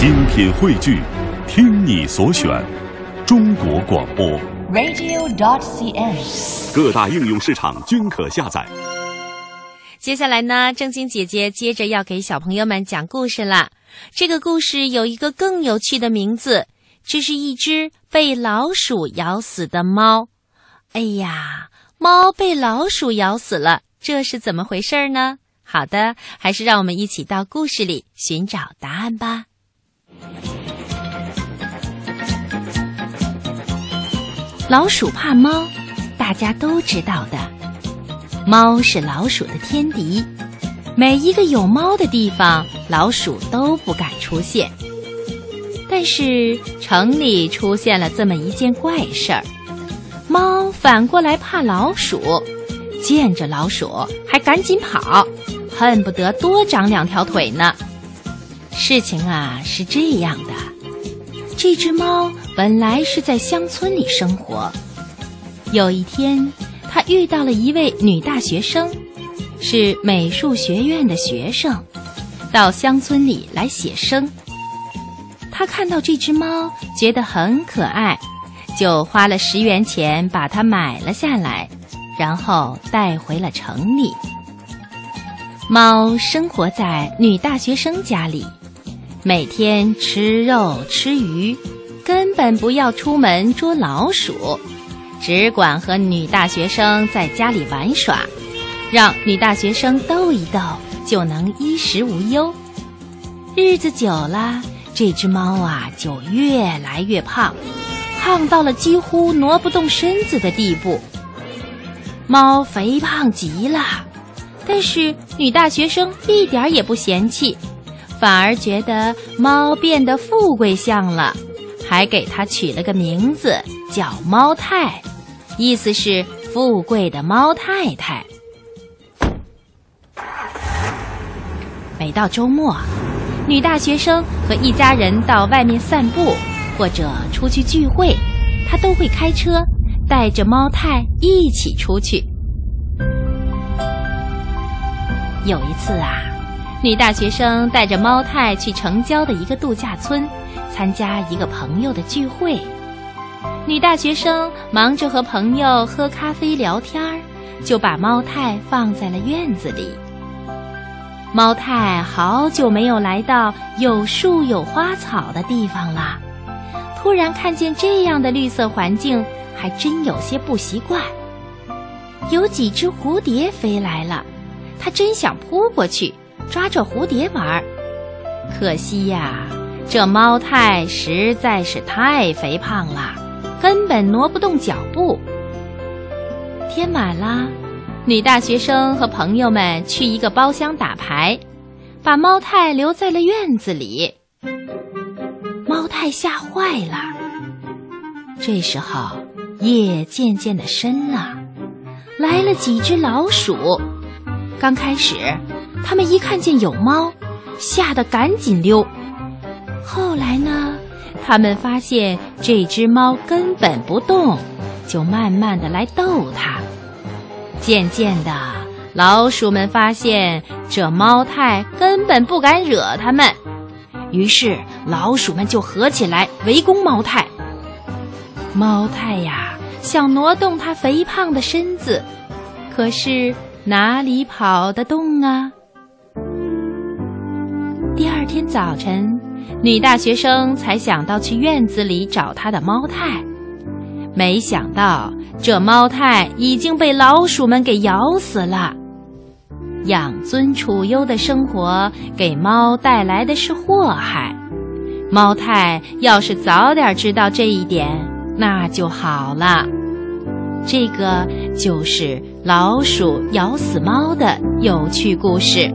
精品汇聚，听你所选，中国广播。radio.dot.cn，。各大应用市场均可下载。接下来呢，正经姐姐接着要给小朋友们讲故事了。这个故事有一个更有趣的名字，这是一只被老鼠咬死的猫。哎呀，猫被老鼠咬死了，这是怎么回事呢？好的，还是让我们一起到故事里寻找答案吧。老鼠怕猫，大家都知道的。猫是老鼠的天敌，每一个有猫的地方，老鼠都不敢出现。但是城里出现了这么一件怪事儿，猫反过来怕老鼠，见着老鼠还赶紧跑，恨不得多长两条腿呢。事情啊是这样的，这只猫本来是在乡村里生活，有一天。它遇到了一位女大学生，是美术学院的学生，到乡村里来写生。他看到这只猫，觉得很可爱，就花了十元钱把它买了下来，然后带回了城里。猫生活在女大学生家里，每天吃肉吃鱼，根本不要出门捉老鼠。只管和女大学生在家里玩耍，让女大学生逗一逗，就能衣食无忧。日子久了，这只猫啊就越来越胖，胖到了几乎挪不动身子的地步。猫肥胖极了，但是女大学生一点也不嫌弃，反而觉得猫变得富贵相了，还给它取了个名字叫猫太。意思是富贵的猫太太。每到周末，女大学生和一家人到外面散步或者出去聚会，她都会开车带着猫太一起出去。有一次啊，女大学生带着猫太去城郊的一个度假村，参加一个朋友的聚会。女大学生忙着和朋友喝咖啡聊天儿，就把猫太放在了院子里。猫太好久没有来到有树有花草的地方了，突然看见这样的绿色环境，还真有些不习惯。有几只蝴蝶飞来了，它真想扑过去抓着蝴蝶玩，可惜呀，这猫太实在是太肥胖了。根本挪不动脚步。天晚了，女大学生和朋友们去一个包厢打牌，把猫太留在了院子里。猫太吓坏了。这时候夜渐渐的深了，来了几只老鼠。刚开始，他们一看见有猫，吓得赶紧溜。后来呢？他们发现这只猫根本不动，就慢慢的来逗它。渐渐的，老鼠们发现这猫太根本不敢惹它们，于是老鼠们就合起来围攻猫太。猫太呀，想挪动它肥胖的身子，可是哪里跑得动啊？早晨。女大学生才想到去院子里找她的猫太，没想到这猫太已经被老鼠们给咬死了。养尊处优的生活给猫带来的是祸害，猫太要是早点知道这一点，那就好了。这个就是老鼠咬死猫的有趣故事。